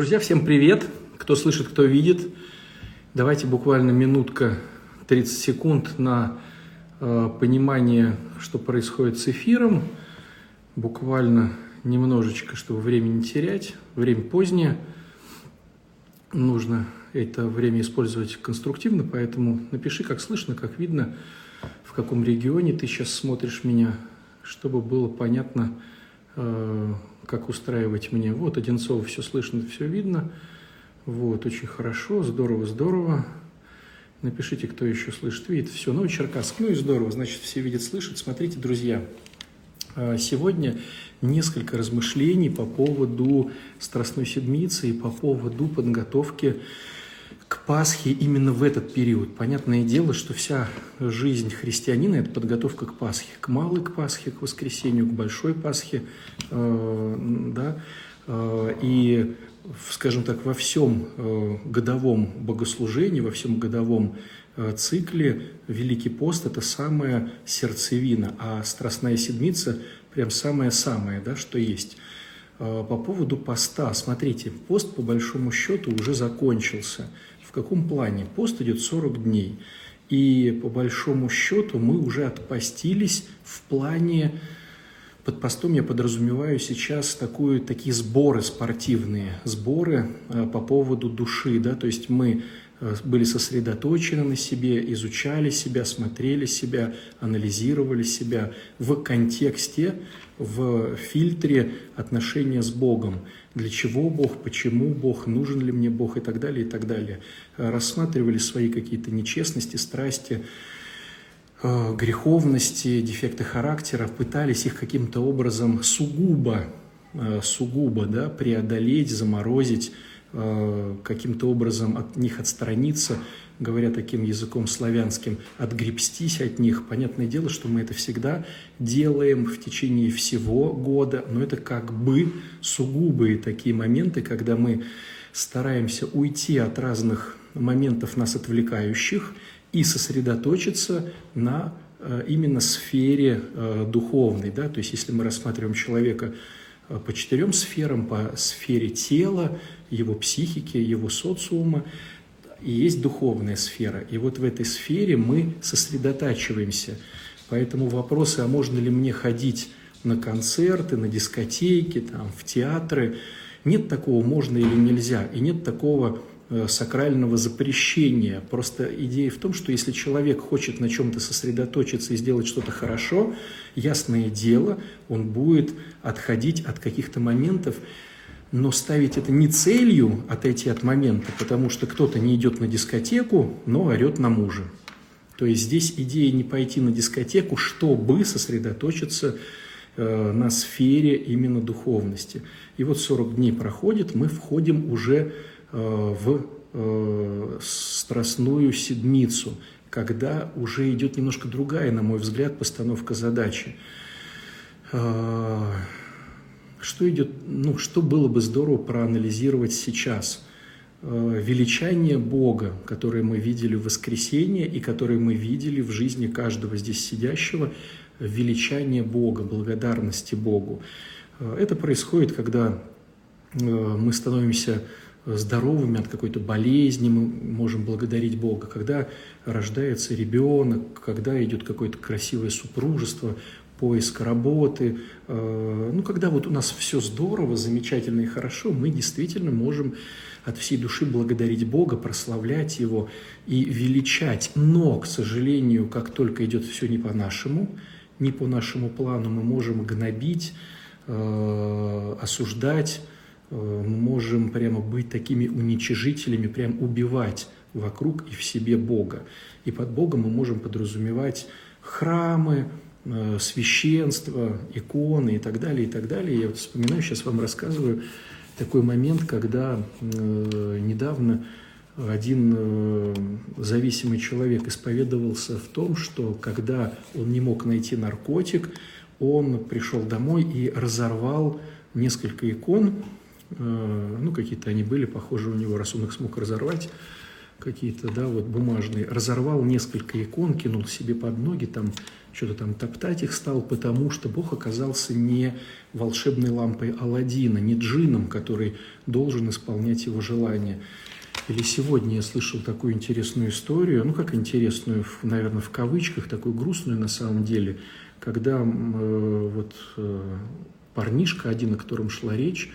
Друзья, всем привет! Кто слышит, кто видит. Давайте буквально минутка, 30 секунд на э, понимание, что происходит с эфиром. Буквально немножечко, чтобы время не терять. Время позднее. Нужно это время использовать конструктивно, поэтому напиши, как слышно, как видно, в каком регионе ты сейчас смотришь меня, чтобы было понятно, э, как устраивать мне. Вот, Одинцова, все слышно, все видно. Вот, очень хорошо, здорово, здорово. Напишите, кто еще слышит, видит. Все, ну и Черкасск, ну и здорово, значит, все видят, слышат. Смотрите, друзья, а, сегодня несколько размышлений по поводу Страстной Седмицы и по поводу подготовки к Пасхе именно в этот период. Понятное дело, что вся жизнь христианина – это подготовка к Пасхе, к малой к Пасхе, к воскресению, к большой Пасхе, э, да, э, и, скажем так, во всем э, годовом богослужении, во всем годовом цикле Великий пост – это самая сердцевина, а Страстная Седмица – прям самое-самое, да, что есть – по поводу поста. Смотрите, пост по большому счету уже закончился. В каком плане? Пост идет 40 дней. И по большому счету мы уже отпостились в плане, под постом я подразумеваю сейчас такую, такие сборы спортивные, сборы э, по поводу души, да, то есть мы Э, были сосредоточены на себе, изучали себя, смотрели себя, анализировали себя в контексте, в фильтре отношения с Богом. Для чего Бог, почему Бог, нужен ли мне Бог и так далее, и так далее. Э, рассматривали свои какие-то нечестности, страсти, э, греховности, дефекты характера, пытались их каким-то образом сугубо, сугубо да, преодолеть, заморозить, Э, каким-то образом от них отстраниться, говоря таким языком славянским, отгребстись от них. Понятное дело, что мы это всегда делаем в течение всего года, но это как бы сугубые такие моменты, когда мы стараемся уйти от разных моментов нас отвлекающих и сосредоточиться на э, именно сфере э, духовной. Да? То есть если мы рассматриваем человека по четырем сферам, по сфере тела, его психики, его социума, и есть духовная сфера. И вот в этой сфере мы сосредотачиваемся. Поэтому вопросы, а можно ли мне ходить на концерты, на дискотеки, там, в театры, нет такого можно или нельзя. И нет такого Э, сакрального запрещения. Просто идея в том, что если человек хочет на чем-то сосредоточиться и сделать что-то хорошо, ясное дело, он будет отходить от каких-то моментов, но ставить это не целью отойти от момента, потому что кто-то не идет на дискотеку, но орет на мужа. То есть здесь идея не пойти на дискотеку, чтобы сосредоточиться э, на сфере именно духовности. И вот 40 дней проходит, мы входим уже Э, в э, страстную седмицу, когда уже идет немножко другая, на мой взгляд, постановка задачи. Э, что идет, ну, что было бы здорово проанализировать сейчас? Величание Бога, которое мы видели в воскресенье и которое мы видели в жизни каждого здесь сидящего, величание Бога, благодарности Богу. Это происходит, когда мы становимся здоровыми от какой-то болезни, мы можем благодарить Бога, когда рождается ребенок, когда идет какое-то красивое супружество, поиск работы. Э, ну, когда вот у нас все здорово, замечательно и хорошо, мы действительно можем от всей души благодарить Бога, прославлять Его и величать. Но, к сожалению, как только идет все не по-нашему, не по нашему плану, мы можем гнобить, э, осуждать, Э, мы можем прямо быть такими уничижителями, прям убивать вокруг и в себе Бога. И под Богом мы можем подразумевать храмы, э, священство, иконы и так далее, и так далее. Я вот вспоминаю, сейчас вам рассказываю такой момент, когда э, недавно один зависимый человек исповедовался в том, что когда он не мог найти наркотик, он пришел домой и разорвал несколько икон, Э, ну, какие-то они были, похоже, у него, раз он их смог разорвать, какие-то, да, вот бумажные, разорвал несколько икон, кинул себе под ноги, там что-то там топтать их стал, потому что Бог оказался не волшебной лампой Алладина, не джином, который должен исполнять его желания. Или сегодня я слышал такую интересную историю, ну как интересную, наверное, в кавычках, такую грустную на самом деле, когда э, вот э, парнишка, один, о котором шла речь,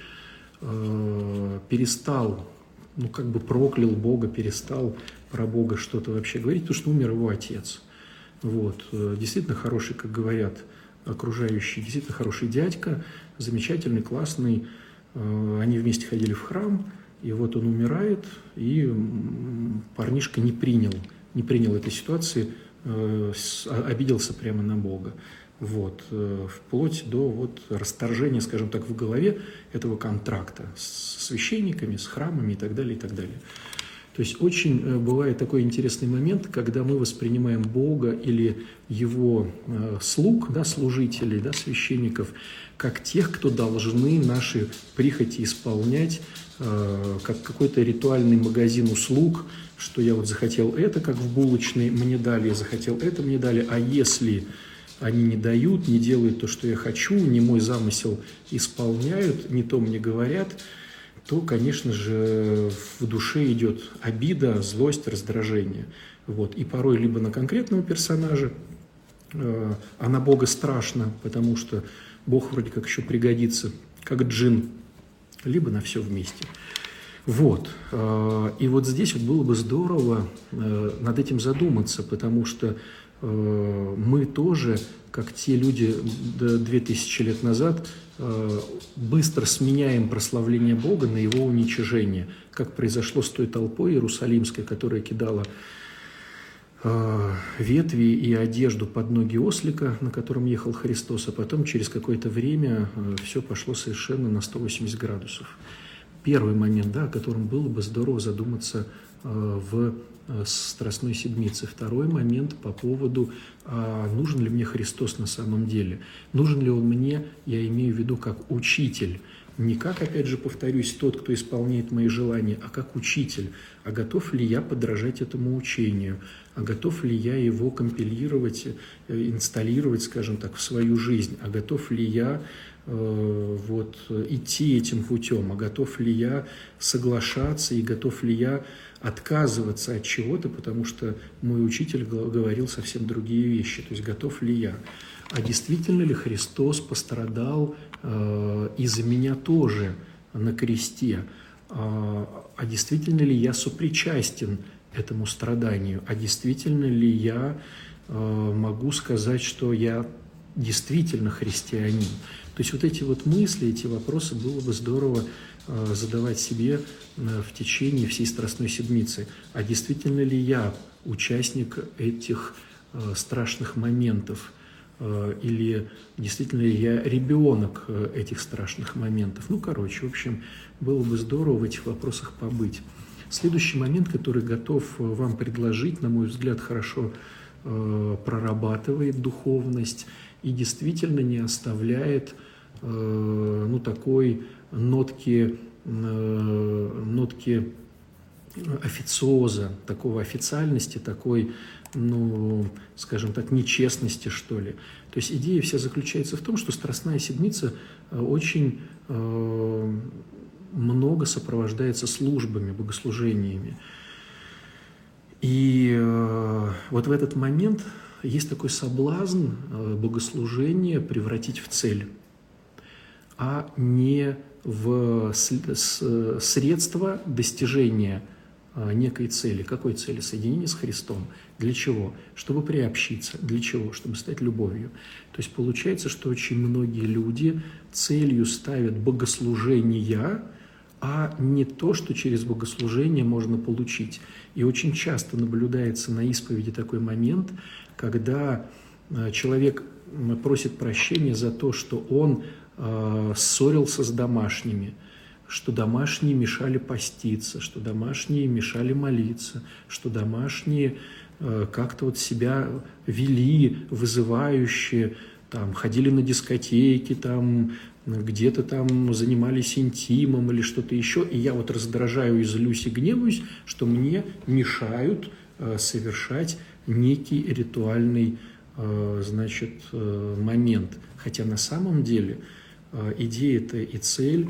э, перестал, ну как бы проклял Бога, перестал про Бога что-то вообще говорить, потому что умер его отец. Вот. Э, действительно хороший, как говорят окружающие, действительно хороший дядька, замечательный, классный. Э, они вместе ходили в храм, и вот он умирает, и парнишка не принял, не принял этой ситуации, э, обиделся прямо на Бога. Вот, вплоть до вот расторжения, скажем так, в голове этого контракта с священниками, с храмами и так далее, и так далее. То есть очень э, бывает такой интересный момент, когда мы воспринимаем Бога или Его э, слуг, да, служителей, да, священников, как тех, кто должны наши прихоти исполнять, э, как какой-то ритуальный магазин услуг, что я вот захотел это, как в булочной, мне дали, я захотел это, мне дали, а если они не дают, не делают то, что я хочу, не мой замысел исполняют, не то мне говорят – то, конечно же, в душе идет обида, злость, раздражение. Вот. И порой либо на конкретного персонажа, э, а на Бога страшно, потому что Бог вроде как еще пригодится, как джин, либо на все вместе. Вот. Э, и вот здесь вот было бы здорово э, над этим задуматься, потому что мы тоже, как те люди 2000 лет назад, Э, быстро сменяем прославление Бога на его уничижение, как произошло с той толпой иерусалимской, которая кидала э, ветви и одежду под ноги ослика, на котором ехал Христос, а потом через какое-то время э, все пошло совершенно на 180 градусов. Первый момент, да, о котором было бы здорово задуматься в Э, Страстной Седмицы. Второй момент по поводу, а нужен ли мне Христос на самом деле. Нужен ли он мне, я имею в виду, как учитель. Не как, опять же, повторюсь, тот, кто исполняет мои желания, а как учитель. А готов ли я подражать этому учению? А готов ли я его компилировать, э, инсталлировать, скажем так, в свою жизнь? А готов ли я вот, идти этим путем? А готов ли я соглашаться и готов ли я отказываться от чего-то, потому что мой учитель говорил совсем другие вещи. То есть готов ли я? А действительно ли Христос пострадал э, из-за меня тоже на кресте? А, а действительно ли я сопричастен этому страданию? А действительно ли я э, могу сказать, что я действительно христианин? То есть вот эти вот мысли, эти вопросы было бы здорово Э, задавать себе э, в течение всей Страстной Седмицы. А действительно ли я участник этих э, страшных моментов? Или действительно ли я ребенок этих страшных моментов? Ну, короче, в общем, было бы здорово в этих вопросах побыть. Следующий момент, который готов вам предложить, на мой взгляд, хорошо прорабатывает духовность и действительно не оставляет ну, такой нотки, э, нотки официоза, такого официальности, такой, ну, скажем так, нечестности, что ли. То есть идея вся заключается в том, что Страстная Седмица э, очень э, много сопровождается службами, богослужениями. И э, вот в этот момент есть такой соблазн э, богослужения превратить в цель, а не в средства достижения а, некой цели. Какой цели? Соединение с Христом. Для чего? Чтобы приобщиться. Для чего? Чтобы стать любовью. То есть получается, что очень многие люди целью ставят богослужения, а не то, что через богослужение можно получить. И очень часто наблюдается на исповеди такой момент, когда а, человек просит прощения за то, что он э, ссорился с домашними, что домашние мешали поститься, что домашние мешали молиться, что домашние э, как-то вот себя вели вызывающе, там, ходили на дискотеки, там, где-то там занимались интимом или что-то еще, и я вот раздражаю и злюсь и гневаюсь, что мне мешают э, совершать некий ритуальный значит, момент. Хотя на самом деле идея-то и цель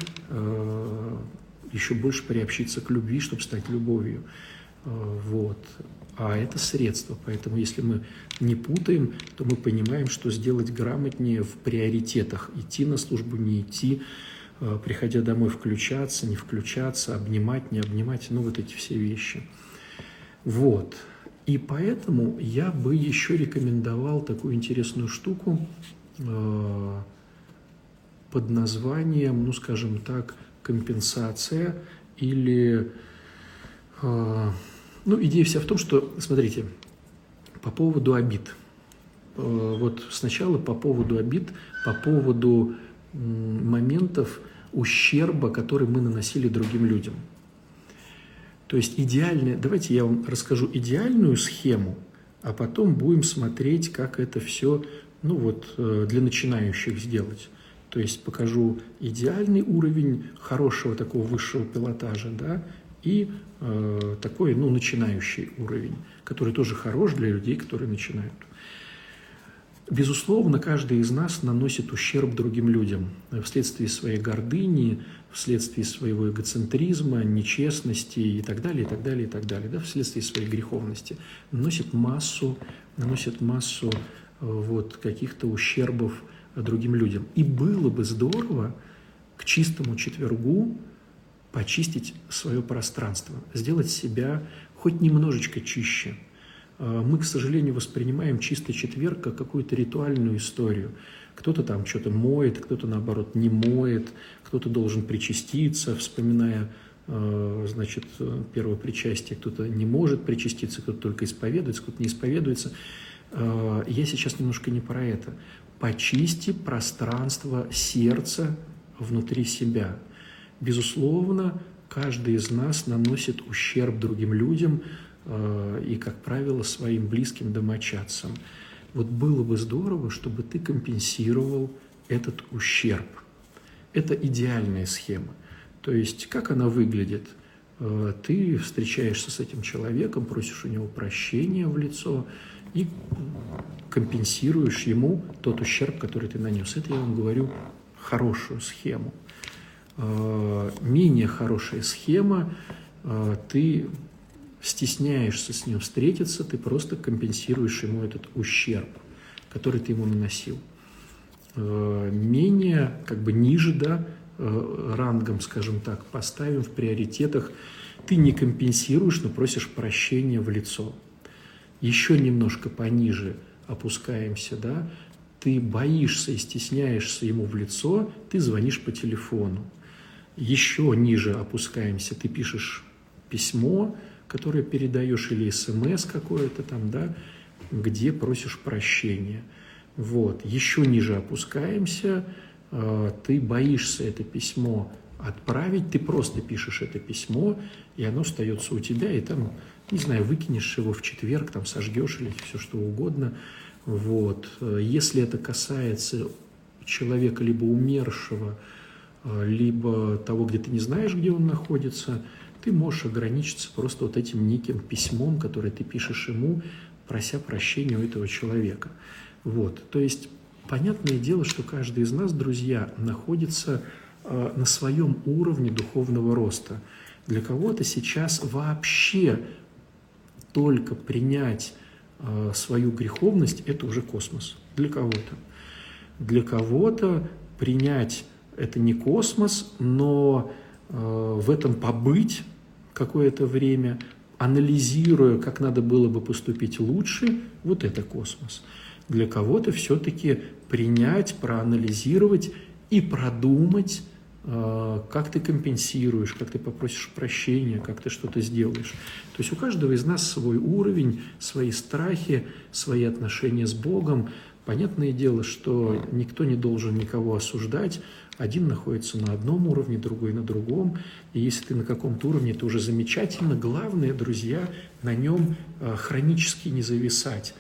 еще больше приобщиться к любви, чтобы стать любовью. Вот а это средство. Поэтому если мы не путаем, то мы понимаем, что сделать грамотнее в приоритетах. Идти на службу, не идти, э, приходя домой включаться, не включаться, обнимать, не обнимать, ну вот эти все вещи. Вот. И поэтому я бы еще рекомендовал такую интересную штуку э, под названием, ну скажем так, компенсация или э, ну, идея вся в том, что, смотрите, по поводу обид. Э, вот сначала по поводу обид, по поводу моментов ущерба, который мы наносили другим людям. То есть идеальная, давайте я вам расскажу идеальную схему, а потом будем смотреть, как это все ну вот, э, для начинающих сделать. То есть покажу идеальный уровень хорошего такого высшего пилотажа, да, и э, такой, ну, начинающий уровень, который тоже хорош для людей, которые начинают. Безусловно, каждый из нас наносит ущерб другим людям вследствие своей гордыни, вследствие своего эгоцентризма, нечестности и так далее, и так далее, и так далее, да, вследствие своей греховности. Наносит массу, наносит массу э, вот, каких-то ущербов другим людям. И было бы здорово к чистому четвергу почистить свое пространство, сделать себя хоть немножечко чище. А, мы, к сожалению, воспринимаем чистый четверг как какую-то ритуальную историю. Кто-то там что-то моет, кто-то, наоборот, не моет, кто-то должен причаститься, вспоминая а, значит, первое причастие, кто-то не может причаститься, кто-то только исповедуется, кто-то не исповедуется. А, я сейчас немножко не про это. Почисти пространство сердца внутри себя – Безусловно, каждый из нас наносит ущерб другим людям э, и, как правило, своим близким домочадцам. Вот было бы здорово, чтобы ты компенсировал этот ущерб. Это идеальная схема. То есть, как она выглядит? Э, ты встречаешься с этим человеком, просишь у него прощения в лицо и компенсируешь ему тот ущерб, который ты нанес. Это я вам говорю хорошую схему – Э, менее хорошая схема, э, ты стесняешься с ним встретиться, ты просто компенсируешь ему этот ущерб, который ты ему наносил. Э, менее, как бы ниже, да, рангом, скажем так, поставим в приоритетах, ты не компенсируешь, но просишь прощения в лицо. Еще немножко пониже опускаемся, да, ты боишься и стесняешься ему в лицо, ты звонишь по телефону еще ниже опускаемся, ты пишешь письмо, которое передаешь, или смс какое-то там, да, где просишь прощения. Вот. Еще ниже опускаемся, э, ты боишься это письмо отправить, ты просто пишешь это письмо, и оно остается у тебя, и там, не знаю, выкинешь его в четверг, там сожгешь или все что угодно. Вот. Если это касается человека либо умершего, а, либо того, где ты не знаешь, где он находится, ты можешь ограничиться просто вот этим неким письмом, которое ты пишешь ему, прося прощения у этого человека. Вот. То есть, понятное дело, что каждый из нас, друзья, находится э, на своем уровне духовного роста. Для кого-то сейчас вообще только принять э, свою греховность – это уже космос. Для кого-то. Для кого-то принять это не космос, но э, в этом побыть какое-то время, анализируя, как надо было бы поступить лучше, вот это космос. Для кого-то все-таки принять, проанализировать и продумать, как ты компенсируешь, как ты попросишь прощения, как ты что-то сделаешь. То есть у каждого из нас свой уровень, свои страхи, свои отношения с Богом. Понятное дело, что никто не должен никого осуждать, один находится на одном уровне, другой на другом. И если ты на каком-то уровне, это уже замечательно. Главное, друзья, на нем э, хронически не зависать.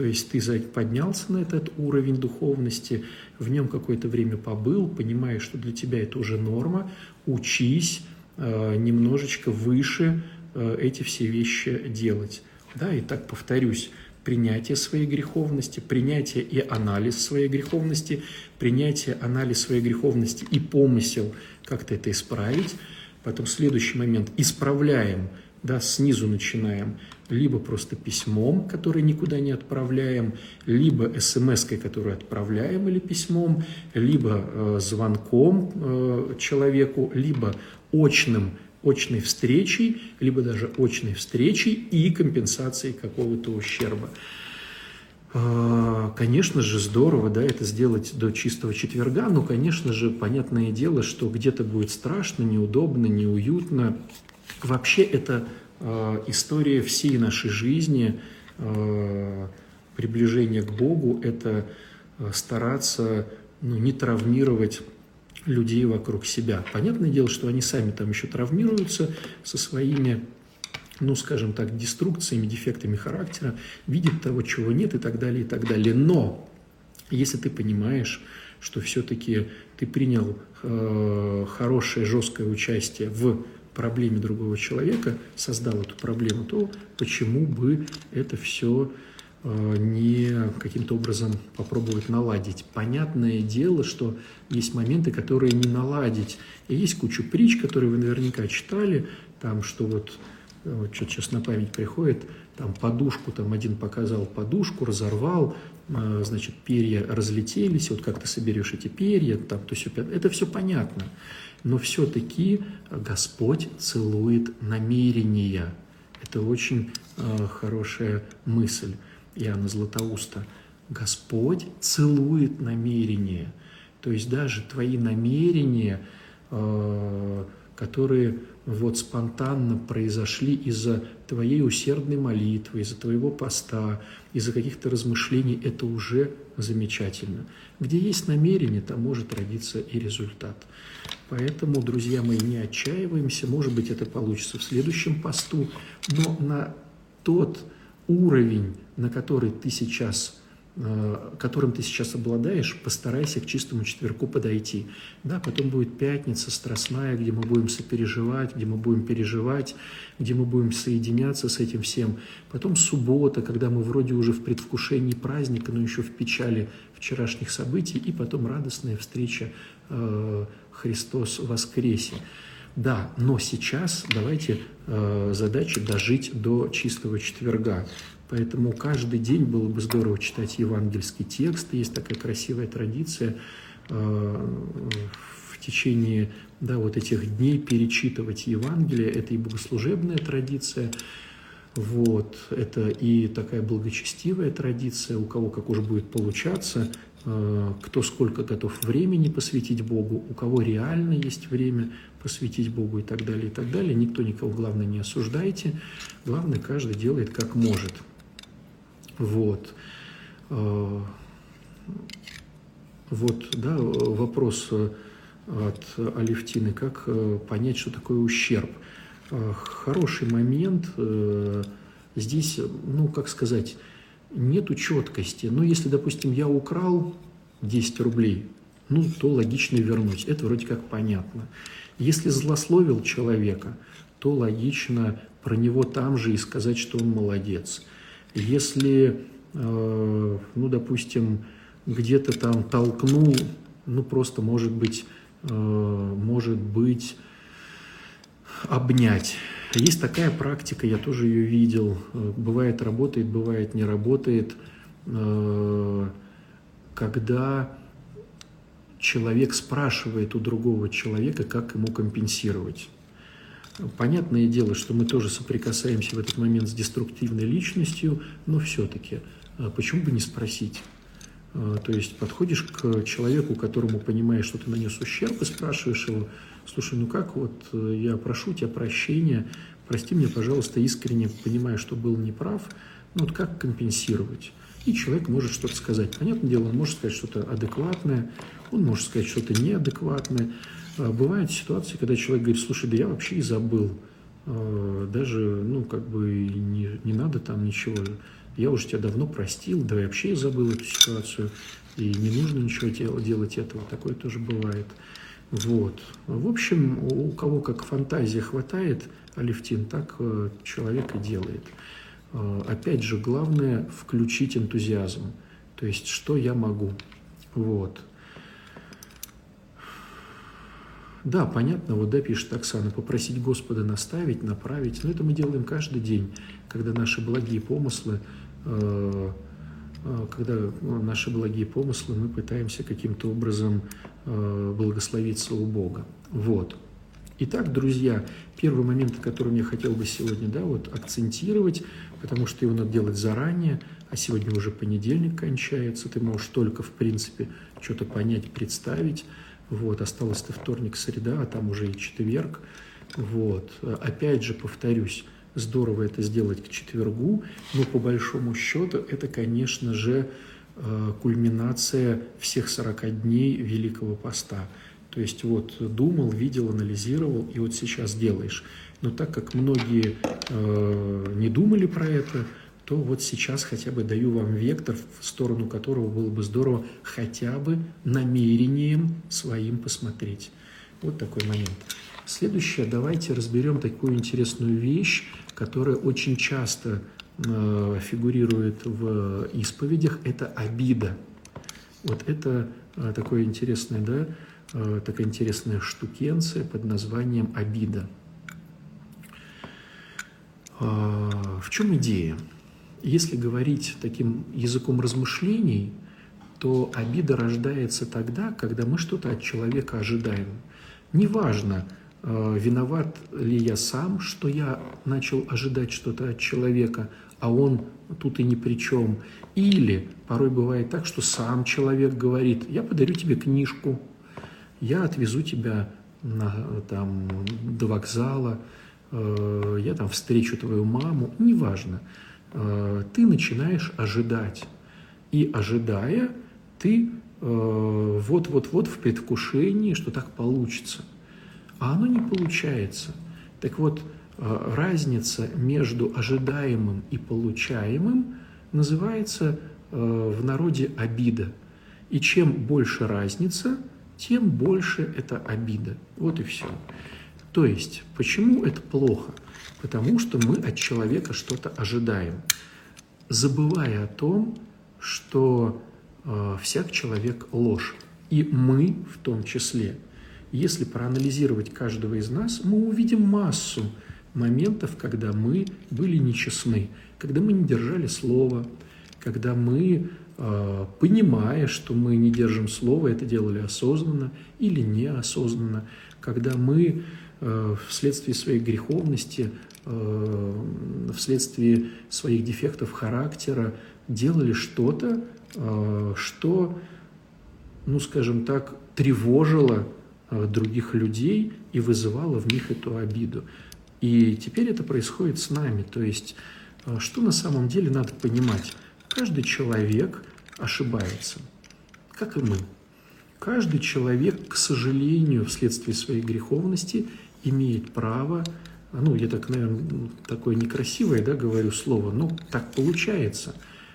То есть ты поднялся на этот уровень духовности, в нем какое-то время побыл, понимаешь, что для тебя это уже норма, учись э, немножечко выше э, эти все вещи делать. Да, и так повторюсь, принятие своей греховности, принятие и анализ своей греховности, принятие, анализ своей греховности и помысел как-то это исправить. Потом следующий момент – исправляем, да, снизу начинаем, либо просто письмом, которое никуда не отправляем, либо смс-кой, которую отправляем или письмом, либо э, звонком э, человеку, либо очным очной встречей, либо даже очной встречей и компенсацией какого-то ущерба. А, конечно же, здорово, да, это сделать до чистого четверга, но, конечно же, понятное дело, что где-то будет страшно, неудобно, неуютно. Вообще это э, история всей нашей жизни, э, приближение к Богу, это стараться ну, не травмировать людей вокруг себя. Понятное дело, что они сами там еще травмируются со своими ну, скажем так, деструкциями, дефектами характера, видят того, чего нет и так далее, и так далее. Но если ты понимаешь, что все-таки ты принял э, хорошее, жесткое участие в проблеме другого человека, создал эту проблему, то почему бы это все Э, не каким-то образом попробовать наладить. Понятное дело, что есть моменты, которые не наладить. И есть куча притч, которые вы наверняка читали, там, что вот, э, вот что сейчас на память приходит, там подушку, там один показал подушку, разорвал, э, значит, перья разлетелись, вот как ты соберешь эти перья, там, то все, это все понятно. Но все-таки Господь целует намерения. Это очень э, хорошая мысль. Иоанна Златоуста, Господь целует намерения. То есть даже твои намерения, э, которые вот спонтанно произошли из-за твоей усердной молитвы, из-за твоего поста, из-за каких-то размышлений, это уже замечательно. Где есть намерение, там может родиться и результат. Поэтому, друзья мои, не отчаиваемся, может быть, это получится в следующем посту, но на тот уровень, на который ты сейчас э, которым ты сейчас обладаешь, постарайся к чистому четверку подойти. Да, потом будет пятница страстная, где мы будем сопереживать, где мы будем переживать, где мы будем соединяться с этим всем. Потом суббота, когда мы вроде уже в предвкушении праздника, но еще в печали вчерашних событий, и потом радостная встреча э, Христос воскресе. Да, но сейчас давайте э, задача дожить до чистого четверга. Поэтому каждый день было бы здорово читать евангельский текст. Есть такая красивая традиция э, в течение да, вот этих дней перечитывать Евангелие. Это и богослужебная традиция, вот, это и такая благочестивая традиция, у кого как уж будет получаться. Э, кто сколько готов времени посвятить Богу, у кого реально есть время посвятить Богу и так далее, и так далее. Никто никого, главное, не осуждайте. Главное, каждый делает как может. Вот. Э, вот, да, вопрос э, от Алевтины, как понять, что такое ущерб. Хороший момент. Здесь, ну, как сказать, нету четкости. Но если, допустим, я украл 10 рублей, ну, то логично вернуть. Это вроде как понятно. Если злословил человека, то логично про него там же и сказать, что он молодец. Если, э, ну, допустим, где-то там толкнул, ну, просто, может быть, э, может быть, обнять. Есть такая практика, я тоже ее видел. Бывает работает, бывает не работает. Э, когда человек спрашивает у другого человека, как ему компенсировать. Понятное дело, что мы тоже соприкасаемся в этот момент с деструктивной личностью, но все-таки э, почему бы не спросить? Э, то есть подходишь к человеку, которому понимаешь, что ты нанес ущерб, и спрашиваешь его, слушай, ну как вот э, я прошу тебя прощения, прости меня, пожалуйста, искренне понимаю, что был неправ, ну вот как компенсировать? И человек может что-то сказать. Понятное дело, он может сказать что-то адекватное, он может сказать что-то неадекватное. А бывают ситуации, когда человек говорит, слушай, да я вообще и забыл. А, даже, ну, как бы не, не надо там ничего я уже тебя давно простил, да и вообще я забыл эту ситуацию, и не нужно ничего делать этого, такое тоже бывает. Вот. В общем, у кого как фантазия хватает, Алевтин, так э, человек и делает. Э, опять же, главное включить энтузиазм. То есть, что я могу. Вот. Да, понятно, вот да, пишет Оксана, попросить Господа наставить, направить. Но это мы делаем каждый день, когда наши благие помыслы, э, когда ну, наши благие помыслы мы пытаемся каким-то образом э, благословиться у Бога. Вот. Итак, друзья, первый момент, который я хотел бы сегодня да, вот, акцентировать, потому что его надо делать заранее, а сегодня уже понедельник кончается, ты можешь только, в принципе, что-то понять, представить. Вот, осталось-то вторник, среда, а там уже и четверг. Вот. Опять же, повторюсь, здорово это сделать к четвергу, но по большому счету это, конечно же, э, кульминация всех 40 дней Великого Поста. То есть вот думал, видел, анализировал, и вот сейчас делаешь. Но так как многие э, не думали про это, то вот сейчас хотя бы даю вам вектор, в сторону которого было бы здорово хотя бы намерением своим посмотреть. Вот такой момент. Следующее, давайте разберем такую интересную вещь, которая очень часто э, фигурирует в исповедях, это обида. Вот это э, такое интересное, да, э, такая интересная штукенция под названием обида. Э, в чем идея? Если говорить таким языком размышлений, то обида рождается тогда, когда мы что-то от человека ожидаем. Неважно, виноват ли я сам, что я начал ожидать что-то от человека, а он тут и ни при чем. Или порой бывает так, что сам человек говорит, я подарю тебе книжку, я отвезу тебя на, там, до вокзала, э, я там встречу твою маму, неважно. Э, ты начинаешь ожидать. И ожидая, ты э, вот-вот-вот в предвкушении, что так получится. А оно не получается. Так вот, э, разница между ожидаемым и получаемым называется в народе обида. И чем больше разница, тем больше это обида. Вот и все. То есть, почему это плохо? Потому что мы от человека что-то ожидаем, забывая о том, что э, всяк человек ложь, и мы в том числе. Если проанализировать каждого из нас, мы увидим массу моментов, когда мы были нечестны, когда мы не держали слова, когда мы, э, понимая, что мы не держим слова, это делали осознанно или неосознанно, когда мы э, вследствие своей греховности Э, вследствие своих дефектов характера делали что-то, что, ну, скажем так, тревожило других людей и вызывало в них эту обиду. И теперь это происходит с нами. То есть, что на самом деле надо понимать? Каждый человек ошибается, как и мы. Каждый человек, к сожалению, вследствие своей греховности имеет право ну, я так, наверное, такое некрасивое, да, говорю слово, но так получается,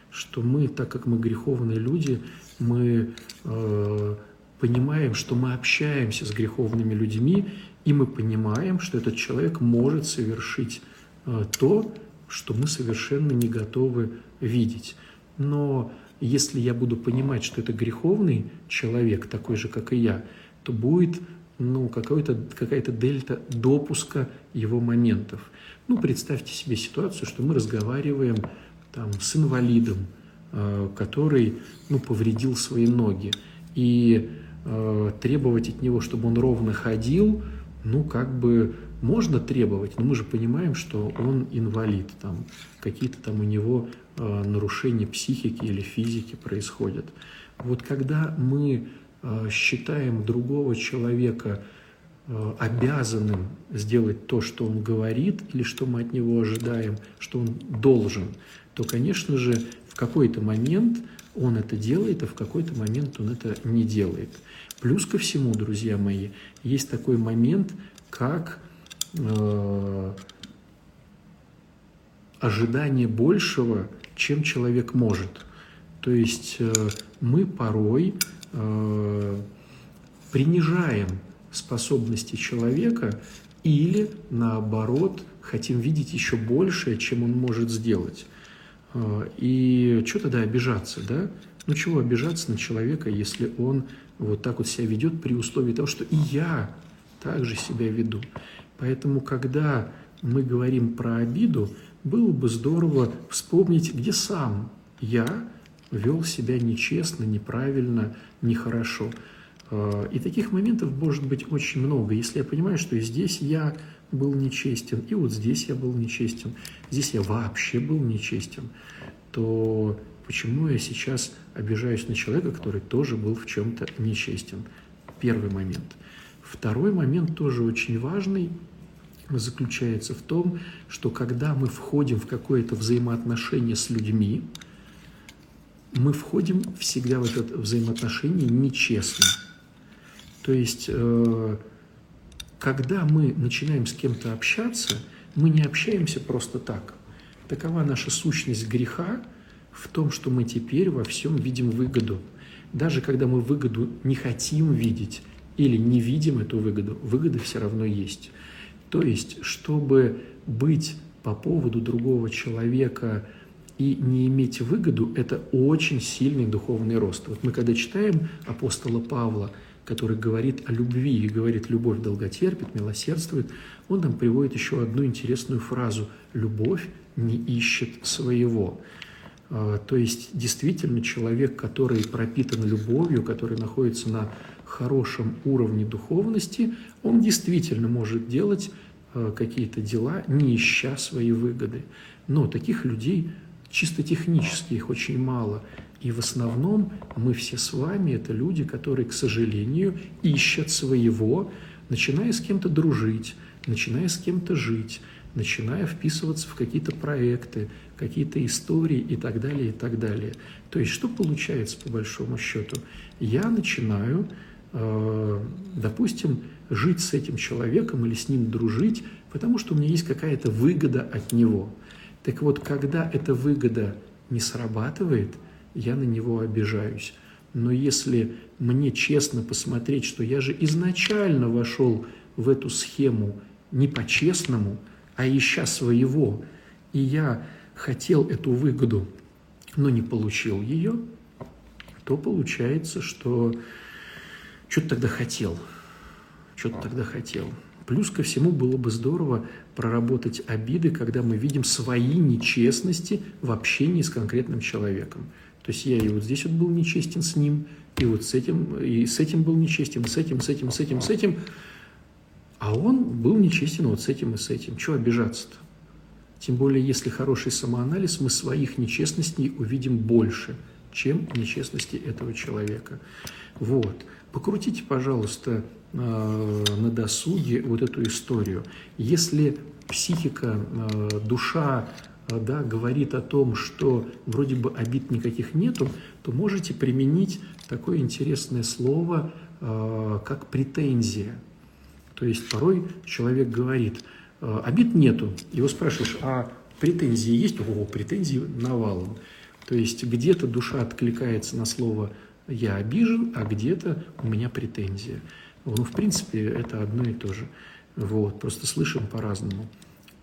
что мы, так как мы греховные люди, мы э, понимаем, что мы общаемся с греховными людьми, и мы понимаем, что этот человек может совершить э, то, что мы совершенно не готовы видеть. Но если я буду понимать, что это греховный человек, такой же, как и я, то будет ну, какая-то дельта допуска его моментов. Ну, представьте себе ситуацию, что мы разговариваем там, с инвалидом, э, который ну, повредил свои ноги. И э, требовать от него, чтобы он ровно ходил, ну, как бы можно требовать, но мы же понимаем, что он инвалид, там какие-то там у него э, нарушения психики или физики происходят. Вот когда мы Э, считаем другого человека э, обязанным сделать то, что он говорит, или что мы от него ожидаем, что он должен, то, конечно же, в какой-то момент он это делает, а в какой-то момент он это не делает. Плюс ко всему, друзья мои, есть такой момент, как э, ожидание большего, чем человек может. То есть э, мы порой э, принижаем способности человека или, наоборот, хотим видеть еще большее, чем он может сделать. Э, и что тогда обижаться, да? Ну чего обижаться на человека, если он вот так вот себя ведет при условии того, что и я также себя веду. Поэтому, когда мы говорим про обиду, было бы здорово вспомнить, где сам я вел себя нечестно, неправильно, нехорошо. А, и таких моментов может быть очень много. Если я понимаю, что здесь я был нечестен, и вот здесь я был нечестен, здесь я вообще был нечестен, то почему я сейчас обижаюсь на человека, который тоже был в чем-то нечестен? Первый момент. Второй момент тоже очень важный заключается в том, что когда мы входим в какое-то взаимоотношение с людьми, мы входим всегда в это взаимоотношение нечестно. То есть, э, когда мы начинаем с кем-то общаться, мы не общаемся просто так. Такова наша сущность греха в том, что мы теперь во всем видим выгоду. Даже когда мы выгоду не хотим видеть или не видим эту выгоду, выгода все равно есть. То есть, чтобы быть по поводу другого человека и не иметь выгоду – это очень сильный духовный рост. Вот мы когда читаем апостола Павла, который говорит о любви и говорит «любовь долготерпит, милосердствует», он нам приводит еще одну интересную фразу «любовь не ищет своего». А, то есть действительно человек, который пропитан любовью, который находится на хорошем уровне духовности, он действительно может делать а, какие-то дела, не ища свои выгоды. Но таких людей чисто технически их очень мало. И в основном мы все с вами – это люди, которые, к сожалению, ищут своего, начиная с кем-то дружить, начиная с кем-то жить, начиная вписываться в какие-то проекты, какие-то истории и так далее, и так далее. То есть что получается по большому счету? Я начинаю, э, допустим, жить с этим человеком или с ним дружить, потому что у меня есть какая-то выгода от него – так вот, когда эта выгода не срабатывает, я на него обижаюсь. Но если мне честно посмотреть, что я же изначально вошел в эту схему не по-честному, а ища своего, и я хотел эту выгоду, но не получил ее, то получается, что что-то тогда хотел, что-то тогда хотел. Плюс ко всему было бы здорово проработать обиды, когда мы видим свои нечестности в общении с конкретным человеком. То есть я и вот здесь вот был нечестен с ним, и вот с этим, и с этим был нечестен, с этим, с этим, с этим, с этим. А он был нечестен вот с этим и с этим. Чего обижаться-то? Тем более, если хороший самоанализ, мы своих нечестностей увидим больше, чем нечестности этого человека. Вот. Покрутите, пожалуйста, Э, на досуге вот эту историю. Если психика, э, душа да, говорит о том, что вроде бы обид никаких нету, то можете применить такое интересное слово, как претензия. То есть порой человек говорит, обид нету, его спрашиваешь, а претензии есть? О, претензии навалом. То есть где-то душа откликается на слово «я обижен», а где-то у меня претензия. Ну, в принципе, это одно и то же. Вот, просто слышим по-разному.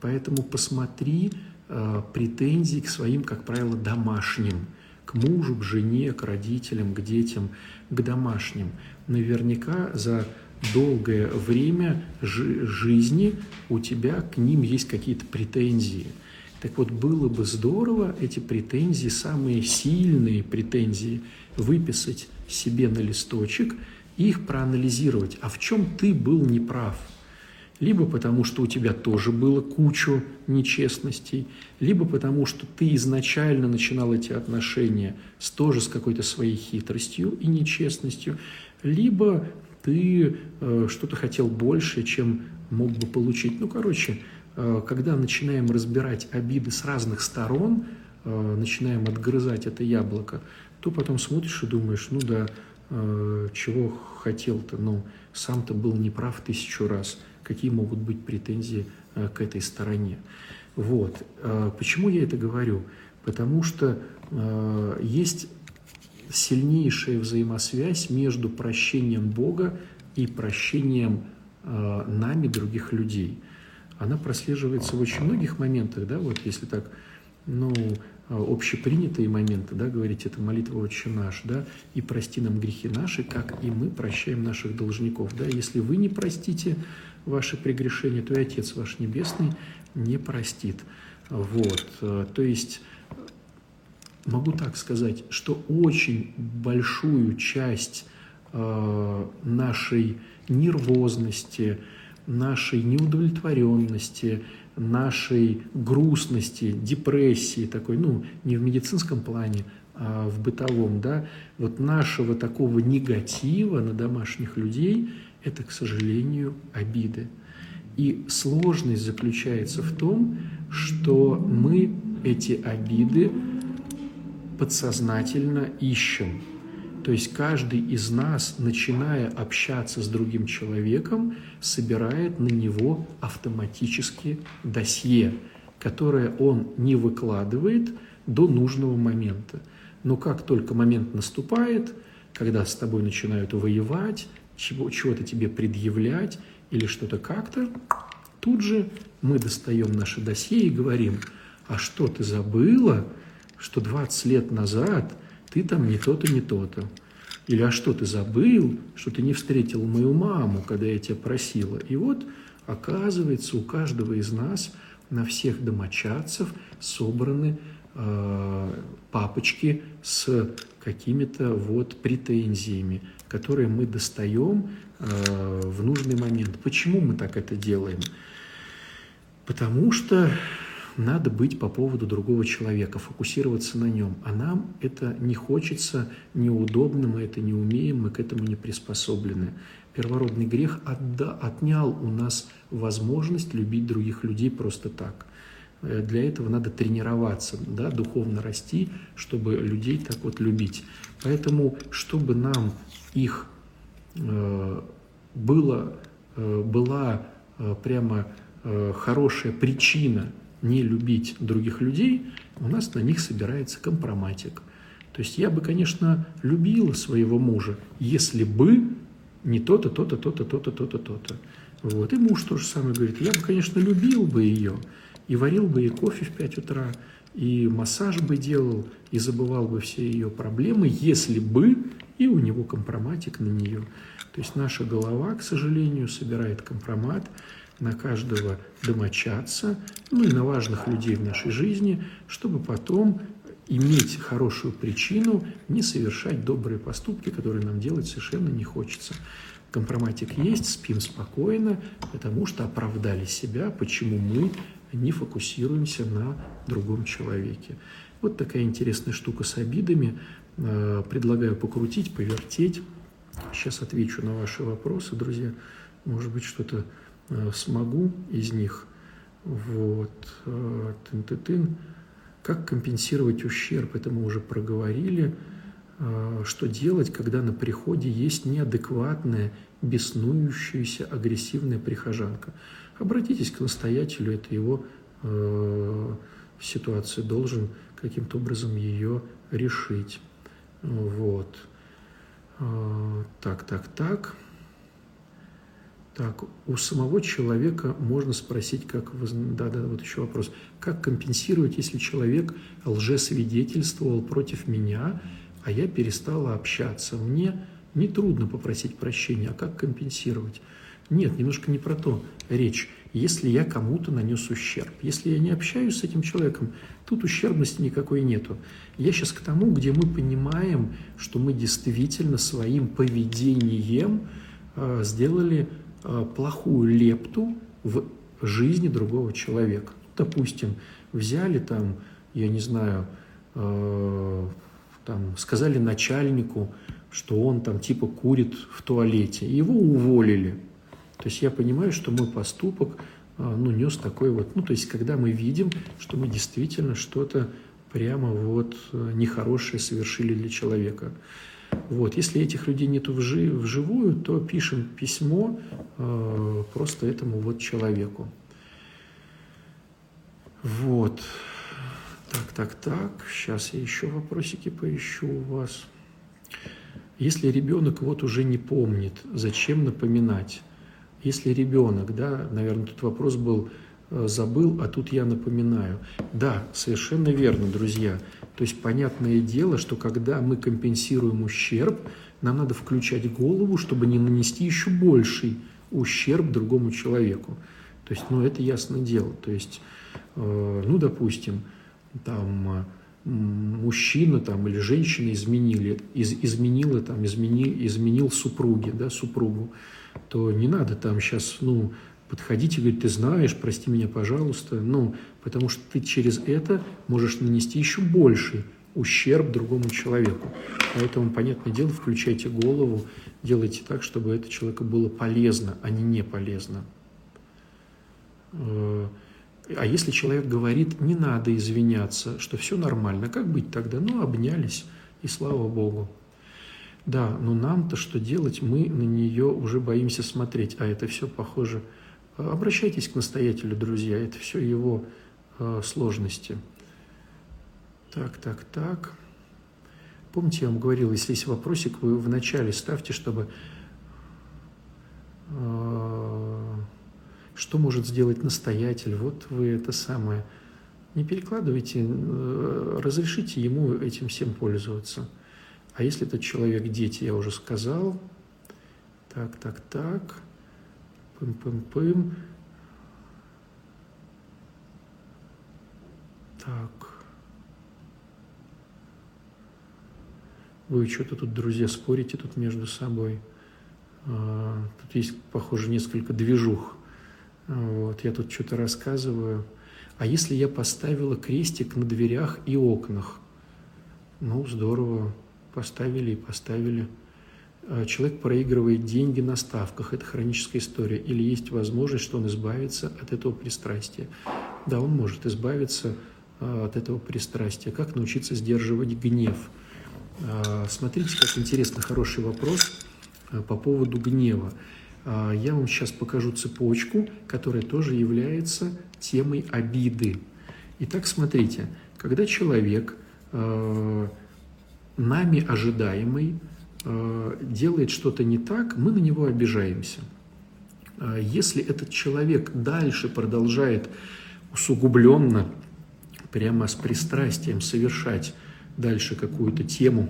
Поэтому посмотри э, претензии к своим, как правило, домашним, к мужу, к жене, к родителям, к детям, к домашним. Наверняка за долгое время жи- жизни у тебя к ним есть какие-то претензии. Так вот, было бы здорово эти претензии, самые сильные претензии, выписать себе на листочек – их проанализировать, а в чем ты был неправ. Либо потому, что у тебя тоже было кучу нечестностей, либо потому, что ты изначально начинал эти отношения с тоже с какой-то своей хитростью и нечестностью, либо ты э, что-то хотел больше, чем мог бы получить. Ну, короче, э, когда начинаем разбирать обиды с разных сторон, э, начинаем отгрызать это яблоко, то потом смотришь и думаешь, ну да, Э, чего хотел-то, ну, сам-то был неправ тысячу раз, какие могут быть претензии э, к этой стороне. Вот. Почему я это говорю? Потому что есть сильнейшая взаимосвязь между прощением Бога и прощением нами других людей. Она прослеживается в очень многих моментах, да, вот если так, ну, общепринятые моменты, да, говорить, это молитва «Отче наш», да, и прости нам грехи наши, как и мы прощаем наших должников, да, если вы не простите ваши прегрешения, то и Отец ваш Небесный не простит. Вот, то есть могу так сказать, что очень большую часть э, нашей нервозности, нашей неудовлетворенности, нашей грустности, депрессии такой, ну, не в медицинском плане, а в бытовом, да, вот нашего такого негатива на домашних людей – это, к сожалению, обиды. И сложность заключается в том, что мы эти обиды подсознательно ищем – то есть каждый из нас, начиная общаться с другим человеком, собирает на него автоматически досье, которое он не выкладывает до нужного момента. Но как только момент наступает, когда с тобой начинают воевать, чего, чего-то тебе предъявлять или что-то как-то, тут же мы достаем наше досье и говорим, а что ты забыла, что 20 лет назад – ты там не то-то, не то-то. Или, а что, ты забыл, что ты не встретил мою маму, когда я тебя просила? И вот, оказывается, у каждого из нас на всех домочадцев собраны э, папочки с какими-то вот претензиями, которые мы достаем э, в нужный момент. Почему мы так это делаем? Потому что надо быть по поводу другого человека, фокусироваться на нем. А нам это не хочется, неудобно, мы это не умеем, мы к этому не приспособлены. Первородный грех отда, отнял у нас возможность любить других людей просто так. Э, для этого надо тренироваться, да, духовно расти, чтобы людей так вот любить. Поэтому, чтобы нам их э, было, э, была э, прямо э, хорошая причина не любить других людей, у нас на них собирается компроматик. То есть я бы, конечно, любила своего мужа, если бы не то-то, то-то, то-то, то-то, то-то, то-то. Вот. И муж тоже самое говорит, я бы, конечно, любил бы ее, и варил бы ей кофе в 5 утра, и массаж бы делал, и забывал бы все ее проблемы, если бы и у него компроматик на нее. То есть наша голова, к сожалению, собирает компромат, на каждого домочадца, ну и на важных людей в нашей жизни, чтобы потом иметь хорошую причину не совершать добрые поступки, которые нам делать совершенно не хочется. Компроматик есть, спим спокойно, потому что оправдали себя, почему мы не фокусируемся на другом человеке. Вот такая интересная штука с обидами. Э, предлагаю покрутить, повертеть. Сейчас отвечу на ваши вопросы, друзья. Может быть, что-то Э, смогу из них. Вот. Э, тын-ты-тын. Как компенсировать ущерб? Это мы уже проговорили. Э, что делать, когда на приходе есть неадекватная, беснующаяся, агрессивная прихожанка? Обратитесь к настоятелю, это его э, ситуация, должен каким-то образом ее решить. Вот. Так, так, так. Так, у самого человека можно спросить, как... Да, да, вот еще вопрос. Как компенсировать, если человек лжесвидетельствовал против меня, а я перестала общаться? Мне нетрудно попросить прощения, а как компенсировать? Нет, немножко не про то речь. Если я кому-то нанес ущерб, если я не общаюсь с этим человеком, тут ущербности никакой нету. Я сейчас к тому, где мы понимаем, что мы действительно своим поведением э, сделали Э, плохую лепту в жизни другого человека. Допустим, взяли там, я не знаю, э, там, сказали начальнику, что он там типа курит в туалете, его уволили. То есть я понимаю, что мой поступок э, ну, нес такой вот, ну, то есть когда мы видим, что мы действительно что-то прямо вот нехорошее совершили для человека. Вот. Если этих людей нету вжи, вживую, то пишем письмо э, просто этому вот человеку. Вот. Так, так, так. Сейчас я еще вопросики поищу у вас. Если ребенок вот уже не помнит, зачем напоминать? Если ребенок, да, наверное, тут вопрос был, э, забыл, а тут я напоминаю. Да, совершенно верно, друзья. То есть понятное дело, что когда мы компенсируем ущерб, нам надо включать голову, чтобы не нанести еще больший ущерб другому человеку. То есть, ну, это ясное дело. То есть, э, ну, допустим, там мужчина там, или женщина изменили, из, изменила, там, измени, изменил супруге, да, супругу, то не надо там сейчас, ну, подходить и говорить, ты знаешь, прости меня, пожалуйста, ну, потому что ты через это можешь нанести еще больший ущерб другому человеку. Поэтому, понятное дело, включайте голову, делайте так, чтобы это человеку было полезно, а не не полезно. А если человек говорит, не надо извиняться, что все нормально, как быть тогда? Ну, обнялись, и слава Богу. Да, но нам-то что делать? Мы на нее уже боимся смотреть, а это все похоже. Обращайтесь к настоятелю, друзья, это все его э, сложности. Так, так, так. Помните, я вам говорил, если есть вопросик, вы вначале ставьте, чтобы... Э, что может сделать настоятель? Вот вы это самое. Не перекладывайте, э, разрешите ему этим всем пользоваться. А если этот человек дети, я уже сказал. Так, так, так. Пым-пым-пым. Так. Вы что-то тут, друзья, спорите тут между собой. А, тут есть, похоже, несколько движух. Вот, я тут что-то рассказываю. А если я поставила крестик на дверях и окнах? Ну, здорово. Поставили и поставили. А, человек проигрывает деньги на ставках. Это хроническая история. Или есть возможность, что он избавится от этого пристрастия. Да, он может избавиться а, от этого пристрастия. Как научиться сдерживать гнев? А, смотрите, как интересно, хороший вопрос по поводу гнева. А, я вам сейчас покажу цепочку, которая тоже является темой обиды. Итак, смотрите, когда человек э, нами ожидаемый э, делает что-то не так, мы на него обижаемся. А если этот человек дальше продолжает усугубленно, прямо с пристрастием совершать дальше какую-то тему,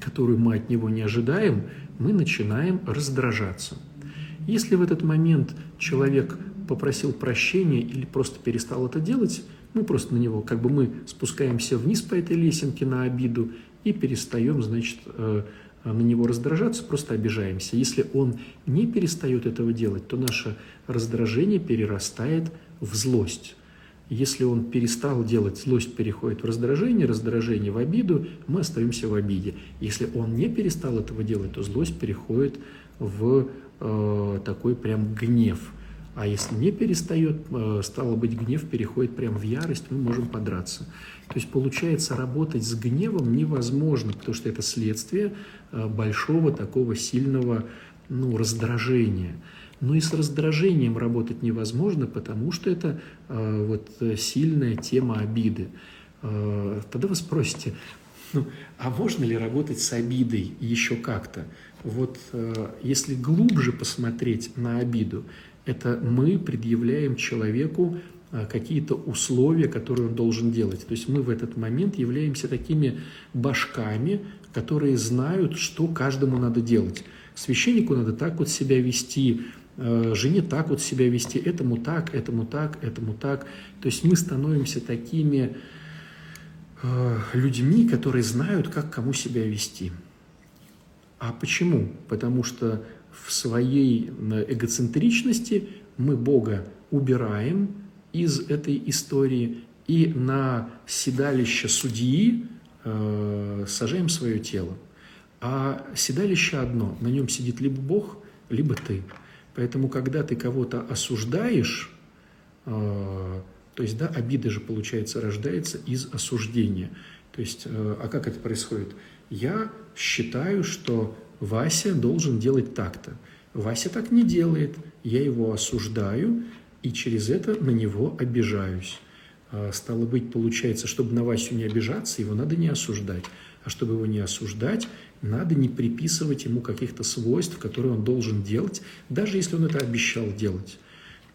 которую мы от него не ожидаем, мы начинаем раздражаться – если в этот момент человек попросил прощения или просто перестал это делать, мы просто на него, как бы мы спускаемся вниз по этой лесенке на обиду и перестаем, значит, э, на него раздражаться, просто обижаемся. Если он не перестает этого делать, то наше раздражение перерастает в злость. Если он перестал делать, злость переходит в раздражение, раздражение в обиду, мы остаемся в обиде. Если он не перестал этого делать, то злость переходит в э, такой прям гнев. А если не перестает, э, стало быть, гнев переходит прям в ярость, мы можем подраться. То есть получается, работать с гневом невозможно, потому что это следствие э, большого такого сильного ну, раздражения. Но и с раздражением работать невозможно, потому что это э, вот сильная тема обиды. Э, тогда вы спросите, ну, а можно ли работать с обидой еще как-то? Вот э, если глубже посмотреть на обиду, это мы предъявляем человеку э, какие-то условия, которые он должен делать. То есть мы в этот момент являемся такими башками, которые знают, что каждому надо делать. Священнику надо так вот себя вести, э, жене так вот себя вести, этому так, этому так, этому так. То есть мы становимся такими людьми, которые знают, как кому себя вести. А почему? Потому что в своей эгоцентричности мы Бога убираем из этой истории и на седалище судьи э, сажаем свое тело. А седалище одно, на нем сидит либо Бог, либо ты. Поэтому, когда ты кого-то осуждаешь, э, то есть, да, обида же, получается, рождается из осуждения. То есть, э, а как это происходит? Я считаю, что Вася должен делать так-то. Вася так не делает, я его осуждаю и через это на него обижаюсь. А, стало быть, получается, чтобы на Васю не обижаться, его надо не осуждать. А чтобы его не осуждать, надо не приписывать ему каких-то свойств, которые он должен делать, даже если он это обещал делать.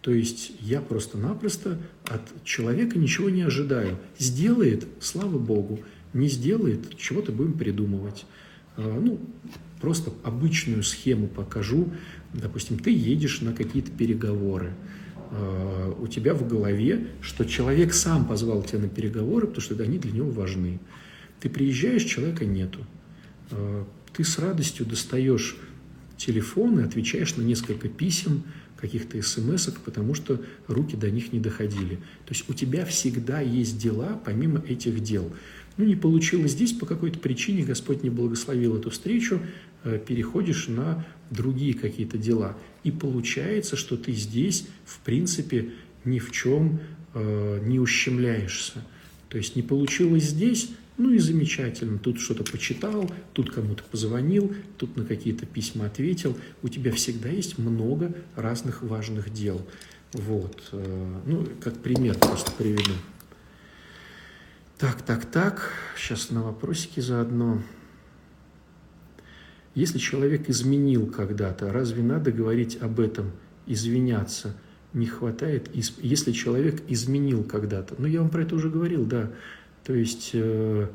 То есть я просто-напросто от человека ничего не ожидаю. Сделает, слава Богу, не сделает, чего-то будем придумывать. А, ну, просто обычную схему покажу. Допустим, ты едешь на какие-то переговоры. А, у тебя в голове, что человек сам позвал тебя на переговоры, потому что они для него важны. Ты приезжаешь, человека нету. А, ты с радостью достаешь телефон и отвечаешь на несколько писем, каких-то смс потому что руки до них не доходили. То есть у тебя всегда есть дела помимо этих дел. Ну, не получилось здесь по какой-то причине, Господь не благословил эту встречу, э, переходишь на другие какие-то дела. И получается, что ты здесь, в принципе, ни в чем э, не ущемляешься. То есть не получилось здесь, ну и замечательно, тут что-то почитал, тут кому-то позвонил, тут на какие-то письма ответил. У тебя всегда есть много разных важных дел. Вот. Э, ну, как пример просто приведу. Так, так, так. Сейчас на вопросики заодно. Если человек изменил когда-то, разве надо говорить об этом, извиняться? Не хватает, если человек изменил когда-то. Ну, я вам про это уже говорил, да. То есть, э,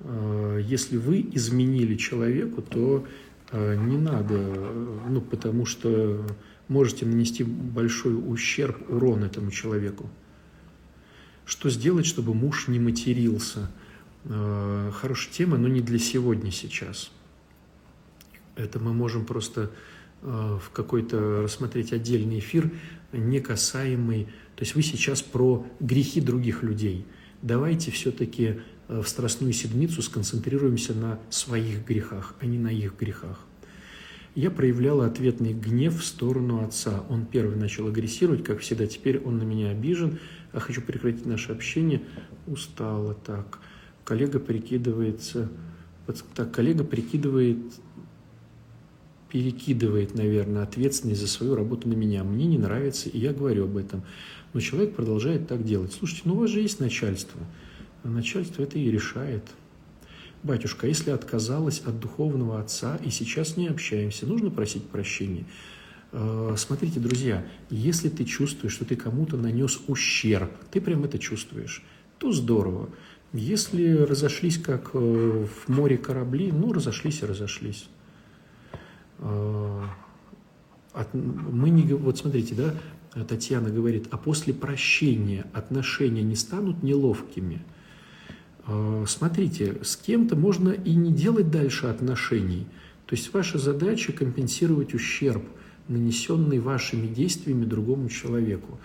э, если вы изменили человеку, то э, не надо, ну, потому что можете нанести большой ущерб, урон этому человеку. Что сделать, чтобы муж не матерился? Хорошая тема, но не для сегодня сейчас. Это мы можем просто в какой-то рассмотреть отдельный эфир, не касаемый. То есть вы сейчас про грехи других людей. Давайте все-таки э, в Страстную Седмицу сконцентрируемся на своих грехах, а не на их грехах. Я проявляла ответный гнев в сторону отца. Он первый начал агрессировать, как всегда. Теперь он на меня обижен. А хочу прекратить наше общение. Устала так. Коллега прикидывается... Так, коллега прикидывает перекидывает, наверное, ответственность за свою работу на меня. Мне не нравится, и я говорю об этом. Но человек продолжает так делать. Слушайте, ну у вас же есть начальство. А начальство это и решает. «Батюшка, если отказалась от духовного отца и сейчас не общаемся, нужно просить прощения?» э, Смотрите, друзья, если ты чувствуешь, что ты кому-то нанес ущерб, ты прям это чувствуешь, то здорово. Если разошлись, как э, в море корабли, ну, разошлись и разошлись. Э, от, мы не, вот смотрите, да, Татьяна говорит, а после прощения отношения не станут неловкими – а, смотрите, с кем-то можно и не делать дальше отношений. То есть ваша задача компенсировать ущерб, нанесенный вашими действиями другому человеку.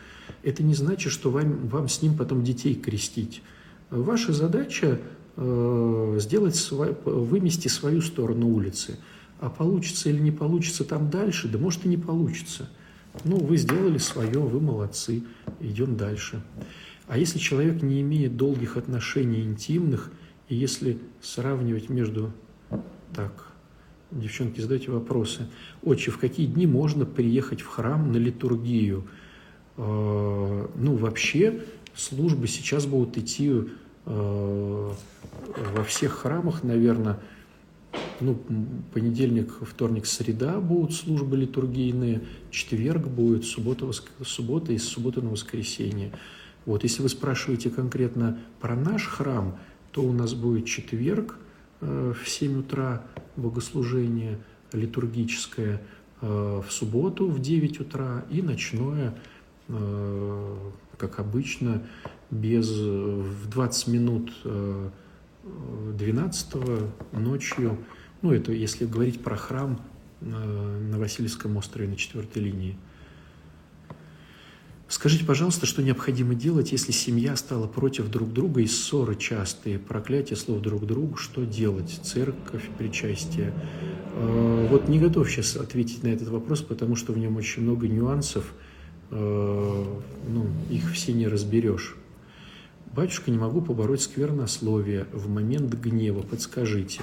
Это не значит, что вам, вам с ним потом детей крестить. Ваша задача э, сделать вымести свою сторону улицы. А получится или не получится там дальше, да может и не получится. Ну, вы сделали свое, вы молодцы, идем дальше. А если человек не имеет долгих отношений интимных, и если сравнивать между... Так, девчонки, задайте вопросы. Отче, в какие дни можно приехать в храм на литургию? А, ну, вообще, службы сейчас будут идти а, во всех храмах, наверное, ну, понедельник, вторник, среда будут службы литургийные, четверг будет, суббота, суббота и с субботы на воскресенье. Вот, если вы спрашиваете конкретно про наш храм, то у нас будет четверг э, в 7 утра богослужение литургическое, э, в субботу в 9 утра и ночное, э, как обычно, без, в 20 минут 12 ночью, ну это если говорить про храм на Васильевском острове на четвертой линии – Скажите, пожалуйста, что необходимо делать, если семья стала против друг друга и ссоры частые, проклятие слов друг другу, что делать? Церковь, причастие. А, вот не готов сейчас ответить на этот вопрос, потому что в нем очень много нюансов, а, ну, их все не разберешь. Батюшка, не могу побороть сквернословие в момент гнева, подскажите.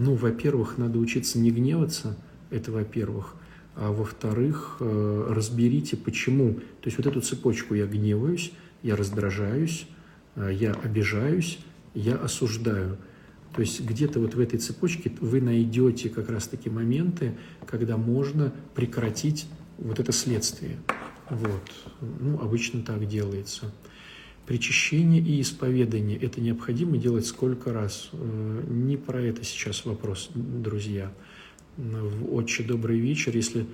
Ну, во-первых, надо учиться не гневаться, это во-первых а во-вторых, э, разберите, почему. То есть вот эту цепочку я гневаюсь, я раздражаюсь, э, я обижаюсь, я осуждаю. То есть где-то вот в этой цепочке вы найдете как раз-таки моменты, когда можно прекратить вот это следствие. Вот. Ну, обычно так делается. Причащение и исповедание – это необходимо делать сколько раз? Э, не про это сейчас вопрос, друзья. В «Отче, добрый вечер», если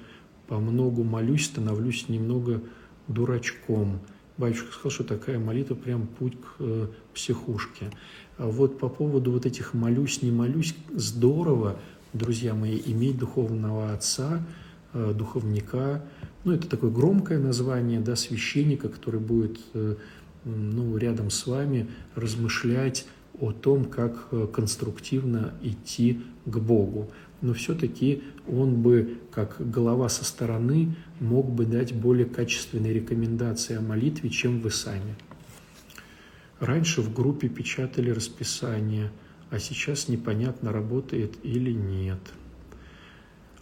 по многу молюсь, становлюсь немного дурачком. Батюшка сказал, что такая молитва прям путь к э, психушке. А вот по поводу вот этих молюсь, не молюсь, здорово, друзья мои, иметь духовного отца, э, духовника. Ну, это такое громкое название, да, священника, который будет ну, рядом с вами размышлять о том, как э, конструктивно идти к Богу. Но все-таки он бы, как голова со стороны, мог бы дать более качественные рекомендации о молитве, чем вы сами. Раньше в группе печатали расписание, а сейчас непонятно, работает или нет.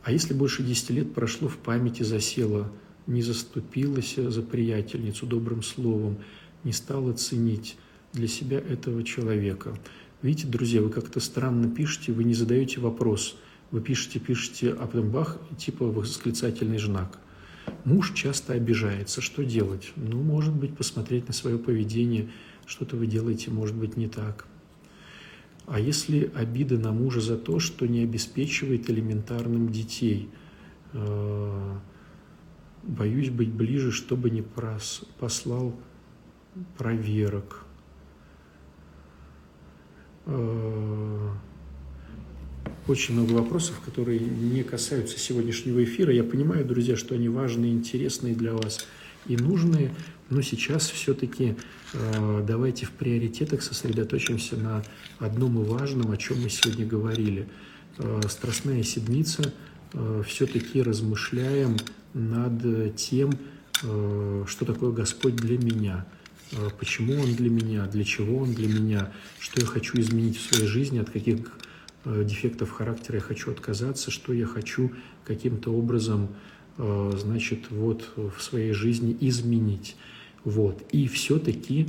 А если больше 10 лет прошло, в памяти засело, не заступилась за приятельницу добрым словом, не стала ценить для себя этого человека. Видите, друзья, вы как-то странно пишете, вы не задаете вопрос. Вы пишете, пишете, а потом бах, типа восклицательный знак. Муж часто обижается. Что делать? Ну, может быть, посмотреть на свое поведение. Что-то вы делаете, может быть, не так. А если обида на мужа за то, что не обеспечивает элементарным детей? Э, боюсь быть ближе, чтобы не послал проверок. Э, очень много вопросов, которые не касаются сегодняшнего эфира. Я понимаю, друзья, что они важные, интересные для вас и нужные, но сейчас все-таки э, давайте в приоритетах сосредоточимся на одном и важном, о чем мы сегодня говорили. Э, Страстная седмица, все-таки размышляем над тем, что такое Господь для меня – почему он для меня, для чего он для меня, что я хочу изменить в своей жизни, от каких э, дефектов характера я хочу отказаться, что я хочу каким-то образом, э, значит, вот в своей жизни изменить. Вот. И все-таки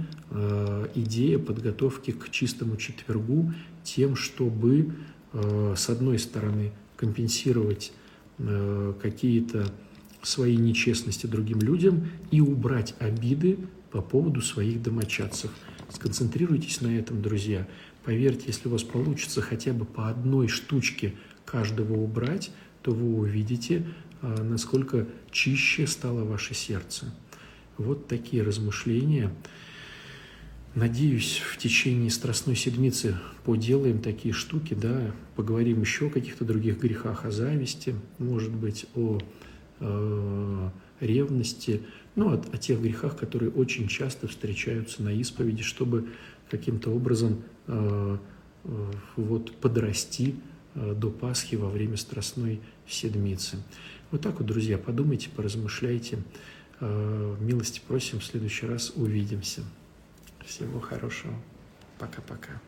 идея подготовки к чистому четвергу тем, чтобы, с одной стороны, компенсировать какие-то свои нечестности другим людям и убрать обиды по поводу своих домочадцев. Сконцентрируйтесь на этом, друзья. Поверьте, если у вас получится хотя бы по одной штучке каждого убрать, то вы увидите, а, насколько чище стало ваше сердце. Вот такие размышления. Надеюсь, в течение Страстной Седмицы поделаем такие штуки, да, поговорим еще о каких-то других грехах, о зависти, может быть, о э, ревности, ну, о, о тех грехах, которые очень часто встречаются на исповеди, чтобы каким-то образом э, э, вот подрасти э, до Пасхи во время Страстной Седмицы. Вот так вот, друзья, подумайте, поразмышляйте. Э, милости просим, в следующий раз увидимся. Всего хорошего. Пока-пока.